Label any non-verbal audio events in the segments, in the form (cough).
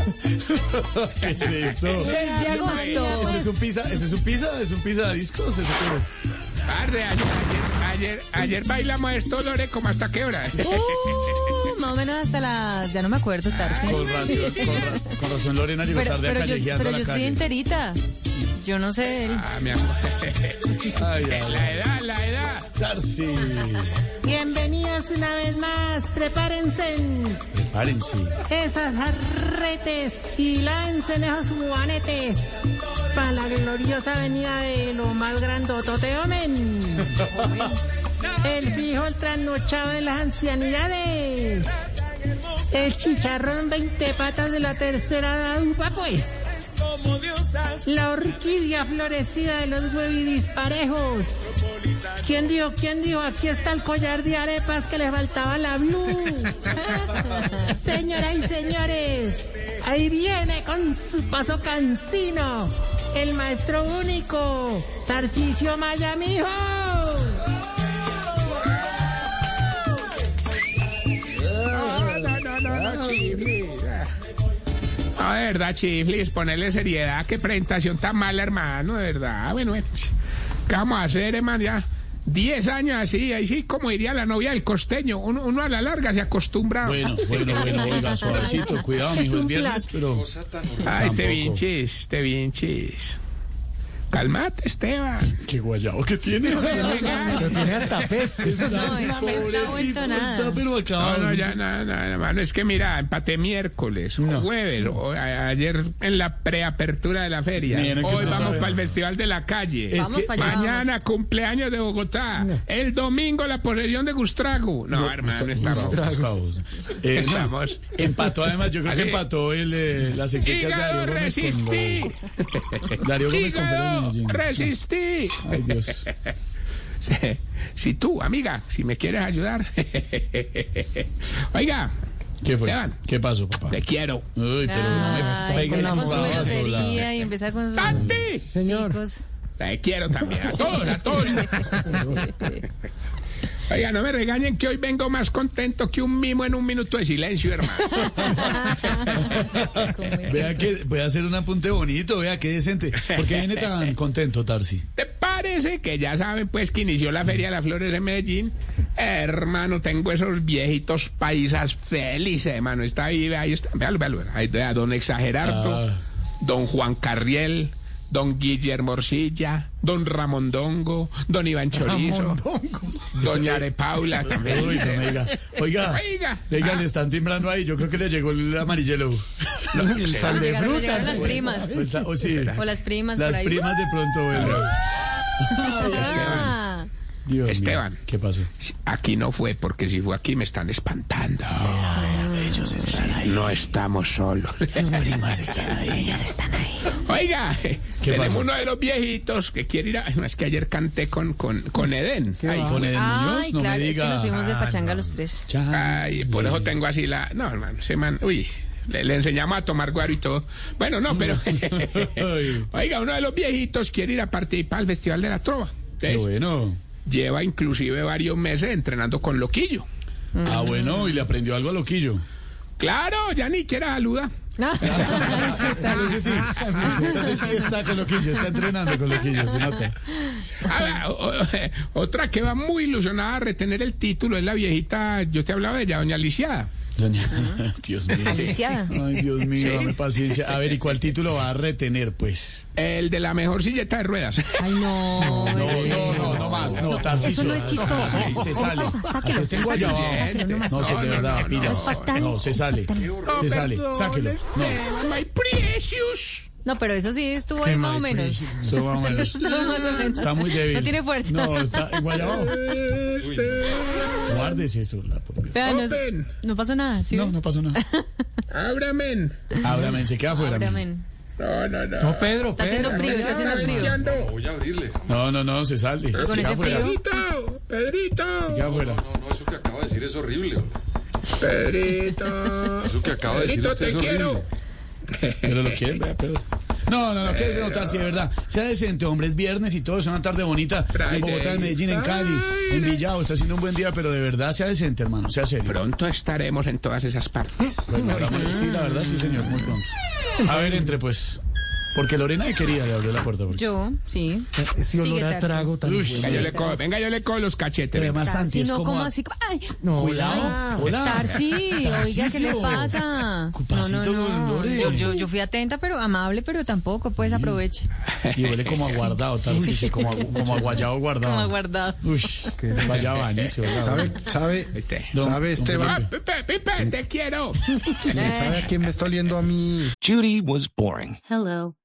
(laughs) ¿Qué es esto? Desde agosto. ¿Eso es un pizza? ¿Eso es un pizza? ¿Es un pizza de discos? ¿Eso qué es? Arre, ayer, ayer, ayer, ayer bailamos esto, Lore, como hasta qué hora. Uh, más o menos hasta las... Ya no me acuerdo, Tarsi. Con razón, con, ra- con razón Lorena llegó Pero, tarde a pero yo, callejeando pero la yo estoy enterita. Yo no sé él. Ah, mi amor. Ay, (laughs) ay, La edad, la edad. Tarsi. Bienvenidos una vez más. Prepárense Prepárense. esas jarretes y lávense esos juanetes para la gloriosa venida de lo más grandotote, omen. El frijol trasnochado de las ancianidades. El chicharrón 20 patas de la tercera edad, pues. La orquídea florecida de los huevidisparejos. ¿Quién dijo? ¿Quién dijo? Aquí está el collar de arepas que le faltaba la Blue. (laughs) Señoras y señores, ahí viene con su paso cansino el maestro único, Tarcisio Maya, No, de verdad, chiflis, ponerle seriedad. Qué presentación tan mala, hermano, de verdad. Bueno, bueno. ¿qué vamos a hacer, hermano? Ya 10 años así, ahí sí, como diría la novia del costeño. Uno, uno a la larga se acostumbra. Bueno, bueno, bueno, (laughs) oiga, suavecito, cuidado, mi hijo, es un viernes, pero... Ay, te vinchis, te vinchis. Calmate, Esteban. ¿Qué guayabo que tiene? (laughs) tiene hasta peste. No, es que está vuelto nada. Está pero No, acabado. no, ya, no, no, hermano, es que mira, empaté miércoles, No. jueves, o- a- ayer en la preapertura de la feria. Miren Hoy vamos para el Festival de la Calle. Es Vamos que- para allá. Mañana cumpleaños de Bogotá. El domingo la posesión de Gustrago. No, hermano, estamos. Eh, no, Estamos. Empató además, yo creo que empató el, eh, la sección que Darío Gómez con Darío Gómez con Resistí. Ay, Dios. (laughs) Si, si tú, amiga, si me quieres ayudar. (laughs) Oiga, ¿Qué fue? Esteban. ¿Qué pasó, papá? te quiero. Uy, pero no me Ay, bravazo, melosería y empieza con ¡Santi! picos. Te quiero también, a todos, a todos. (laughs) Oiga, no me regañen que hoy vengo más contento que un mimo en un minuto de silencio, hermano. (laughs) Vea que voy a hacer un apunte bonito, vea qué decente. ¿Por qué viene tan (laughs) contento, Tarsi? ¿Te parece que ya saben, pues, que inició la Feria de las Flores de Medellín? Hermano, tengo esos viejitos paisas felices, hermano. Está ahí, ahí está. Véalo, véalo. Ahí, vea, don Exagerardo, Ah. don Juan Carriel, don Guillermo Orcilla, don Ramondongo, don Iván Chorizo, doña Are Paula también. Uy, no me diga. Oiga, Oiga. oiga, Ah. le están timbrando ahí. Yo creo que le llegó el amarillelo. el sal de Llegaron- fruta. llegaron las primas. O el sa- o sí. O las primas Las por ahí. primas de pronto, bueno. Ah, Dios mío. Esteban. ¿Qué pasó? Aquí no fue, porque si fue aquí me están espantando. Ellos están ahí. No estamos solos. Las (laughs) primas están ahí. ellas están ahí. Oiga, tenemos pasó? uno de los viejitos que quiere ir a... No, es que ayer canté con, con, con Eden. Ay, Con Eden Ay, Muñoz, no claro, me es que diga. nos fuimos de Ah, pachanga no. los tres. Ay, por eso tengo así la... No, hermano, man... Uy, le, le enseñamos a tomar guaro y todo. Bueno, no, pero... (laughs) Ay. (laughs) Oiga, uno de los viejitos quiere ir a participar al Festival de la Trova. Qué bueno. lleva inclusive varios meses entrenando con Loquillo. Ah, bueno, y le aprendió algo a Loquillo. Claro, ya ni quiera saluda. No. Entonces sí, entonces sí está con loquillo, está entrenando con loquillo, se nota. Ah, o- o- otra que va muy ilusionada a retener el título es la viejita, yo te hablaba de ella, doña Lisiada. Doña, (laughs) Dios mío. Aliciada. Ay, Dios mío, Sí. dame paciencia. A ver, ¿y cuál título va a retener, pues? El de la mejor silleta de ruedas. Ay, no. No, eso- no, no, no más, no, Tarcisio. Eso no es chistoso. Sí, se sale. Sáquelo, está en. No, se de verdad, pilla. No. No, se sale. No, Se sale, sáquelo. No. Esteban, my precious. No, pero eso sí estuvo que ahí más o menos. precious. (laughs) Eso más o menos. Estuvo más o menos. Está muy débil. No tiene fuerza. No, está en Guayabao. Guárdese eso, la por Dios. Vean, no, Open. no pasó nada, ¿sí? No, ves? no pasó nada. (laughs) Ábramen. Ábrame, se queda afuera. Ahora, mijo. men. No, no, no. No, Pedro, Está haciendo frío, está haciendo frío. Voy a abrirle. No, no, no, se sale. con Se ese frío? Pedrito, Pedrito, Se queda afuera. No, no, eso que acaba de decir es horrible. Pedrito. Eso que acaba de decir usted te es horrible. Pero lo quieren, vea, pero... No, no, no, qué notar, sí, de verdad. Sea decente, hombre, es viernes y todo, es una tarde bonita. Friday. En Bogotá, en Medellín, en Cali, en Villao, está haciendo un buen día, pero de verdad, sea decente, hermano, sea serio. Pronto estaremos en todas esas partes. Bueno, sí, la verdad, sí, señor, muy pronto. A ver, entre, pues. Porque Lorena de quería le abrió la puerta. Porque... Yo, sí. Ese olor a Tarsi. trago tan Uy, Venga, yo le cojo, venga, yo le cojo los cachetes. Pero además, Santi, Tarsi, no, como... así. Ay, Cuidado, hola. Tarsi, oiga, ¿qué le pasa? Pasito, Lore. Yo, yo, yo fui atenta, pero amable, pero tampoco, pues aproveche. Y huele como aguardado, tal, sí, sí, como, como aguayado guardado. Como aguardado. Uy, vaya vanicio, ¿verdad? ¿Sabe, sabe, Este. Don- sabe Esteban? Ah, Pepe, Pepe, te quiero. ¿Sabe a quién me está oliendo a mí? Judy was boring. Hello.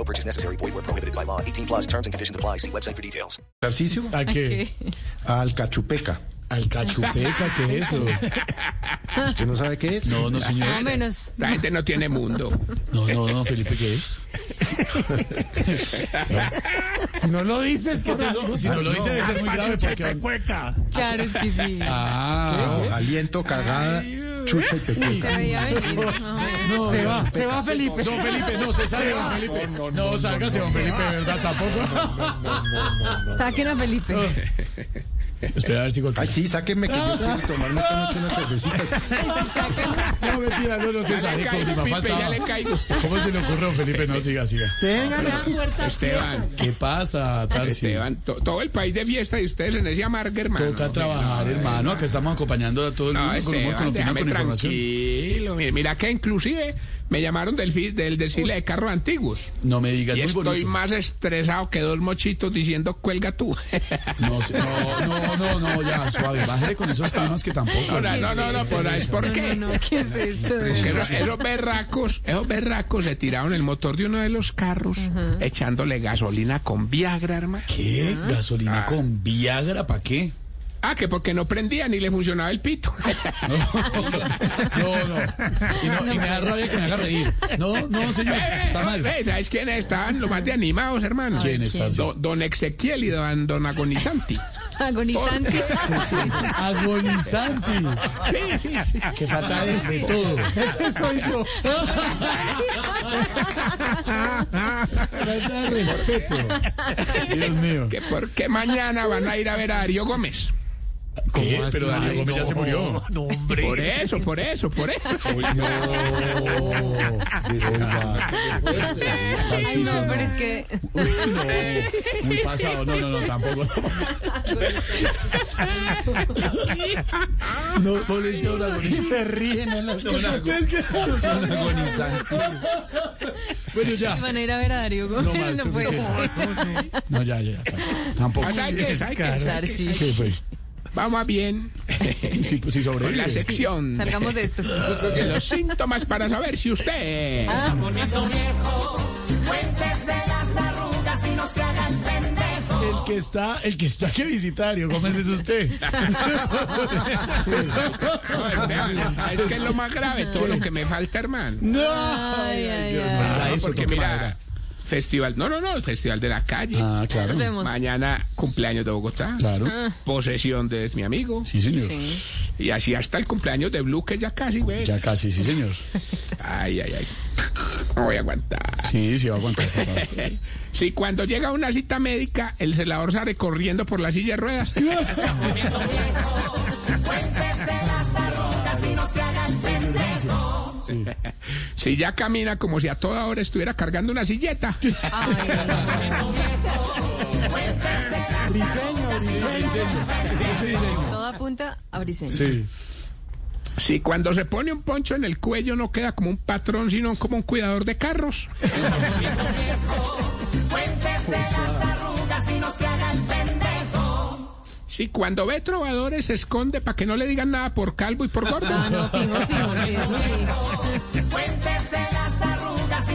No purchase necessary. Void where prohibited by law. 18 plus terms and conditions apply. See website for details. Tarcicio, ¿A qué? al cachupeca. Al cachupeca, ¿qué es eso? ¿Usted no sabe qué es? No, no, señor. Menos. La gente no tiene mundo. No, no, no, Felipe, ¿qué es? (laughs) Si no lo dices, Que tengo- si no lo hice, debe ser muy grave porque... Claro, es que sí. Ah, Aliento, cagada, chucha y (laughs) Se va, se va Felipe. Don Felipe, no, se sale, don Felipe. No, sálgase, don Felipe, verdad, tampoco. Saquen a Felipe. (laughs) Espera a ver si golpea. Ay, sí, sáquenme que yo quiero tomarme esta noche unas cervecitas. (laughs) No, mentira, no, no se Ya sale, le con caigo, mi falta. ya le caigo. ¿Cómo se le ocurre, don Felipe? No, siga, siga. Esteban, ¿Qué pasa, Tarsi? Esteban, to- todo el país de fiesta y ustedes en ese amargue, hermano. Toca trabajar, hermano. Acá estamos acompañando a todo el No, mundo con humor, con opinión, con información. tranquilo. Mira, mira que inclusive me llamaron del, fi- del desfile de carros antiguos. No me digas, Y muy estoy bonito. más estresado que dos mochitos diciendo cuelga tú. (laughs) No, no, no, no, no, ya, suave. Bájale con esos temas que tampoco. No, no, no, no, por ahí es porque No, ¿qué es eso? esos, esos berracos, esos berracos se tiraron el motor de uno de los carros echándole gasolina con Viagra, hermano. ¿Qué? ¿Gasolina con Viagra? ¿Para qué? Ah, que porque no prendía ni le funcionaba el pito. (laughs) No, no. Y, no, y me da rabia que me haga reír. No, no, señor. Está mal. Eh, ¿Sabes quiénes estaban los más de animados, hermano? ¿Quién está? Don, don Ezequiel y don, don Agonizanti. Agonizante. Agonizante. Sí, sí, sí. Que falta de, de todo. Ese soy yo. Falta de respeto. Dios mío. Que porque mañana van a ir a ver a Darío Gómez. ¿Qué? Pero Darío Gómez ya se murió. Por eso, por eso, por eso. No. Ay, no, pero es que. Uy, no. Muy pasado. No, no, no, tampoco. No, moleste a un agonizante. Se ríen en las Es que un agonizante. Bueno, ya. Van a ir a ver a Darío Gómez. No más, No puede ser. No, ya, ya. ya. Tampoco. Hay que- hay que-. ¿Qué fue? Vamos bien (laughs) Sí, pues sí, con la sección. Salgamos de esto. (laughs) de los síntomas para saber si usted El que está, el que está que visitario, Gómez es usted. No, ¿sabes qué es lo más grave? Todo lo que me falta, hermano. No. Ay, ay, ay. no No, eso, porque mira, madera. Festival, no, no, no, el Festival de la Calle. Ah, claro. Nos vemos. Mañana cumpleaños de Bogotá. Claro. Posesión de mi amigo. Sí, señor. Y así hasta el cumpleaños de Blue, que ya casi, güey. Ya casi, sí, señor. Ay, ay, ay. No voy a aguantar. Sí, sí va a aguantar. Si (laughs) cuando llega una cita médica, el celador sale corriendo por la silla de ruedas. (laughs) Si ya camina como si a toda hora estuviera cargando una silleta. Todo apunta a Briseño. Sí. Si cuando se pone un poncho en el cuello no queda como un patrón, sino como un cuidador de carros. Si cuando ve trovadores se esconde para que no le digan nada por calvo y por gordo. Ah, no, fijo, fijo, sí, eso sí.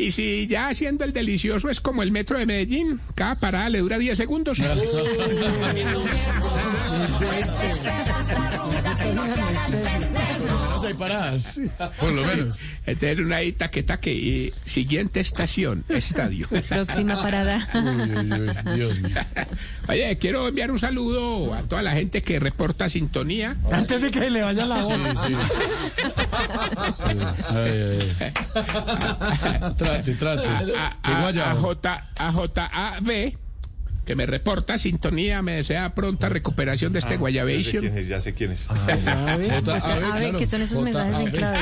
Y si ya haciendo el delicioso es como el metro de Medellín, cada parada le dura 10 segundos. (laughs) hay paradas. Por lo menos. Este era una ahí taque taque y siguiente estación, estadio. próxima parada. Uy, uy, uy, Dios mío. Oye, quiero enviar un saludo a toda la gente que reporta sintonía. Antes de que le vaya la voz. Sí. Ay, ay, ay. (laughs) Trate, trate. a, Qué a, guayabo. a J, a JAB, que me reporta sintonía, me desea pronta recuperación de este guayabation. es? Ya sé quién es. (laughs) J- A ver, claro. ¿qué son esos J- mensajes en clave?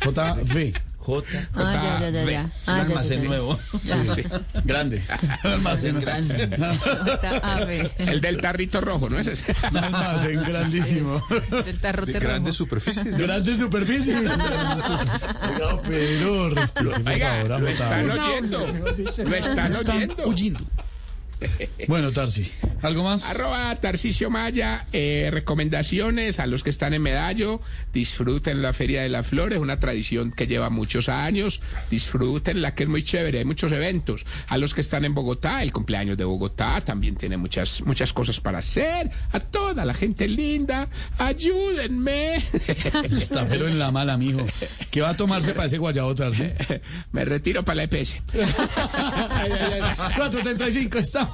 JV. Ah, ya, ya, ya, ya. Ah, ya, ya, ya. nuevo. Grande. Almacén grande. A ver, El del tarrito rojo, ¿no es ese? Almacén grandísimo. del tarrote De rojo. grandes superficies. Grande superficie. Oiga, pero Oiga, lo están J. oyendo. Lo están Están oyendo. (laughs) Bueno, Tarsi, ¿algo más? Arroba Tarcisio Maya, eh, recomendaciones a los que están en Medallo, disfruten la Feria de las Flores, una tradición que lleva muchos años, disfruten la que es muy chévere, hay muchos eventos. A los que están en Bogotá, el cumpleaños de Bogotá también tiene muchas, muchas cosas para hacer. A toda la gente linda, ayúdenme. (laughs) Está pero en la mala, mijo. ¿Qué va a tomarse para ese guayabo, Tarsi? (laughs) Me retiro para la EPS. Ay, ay, ay. 4.35, estamos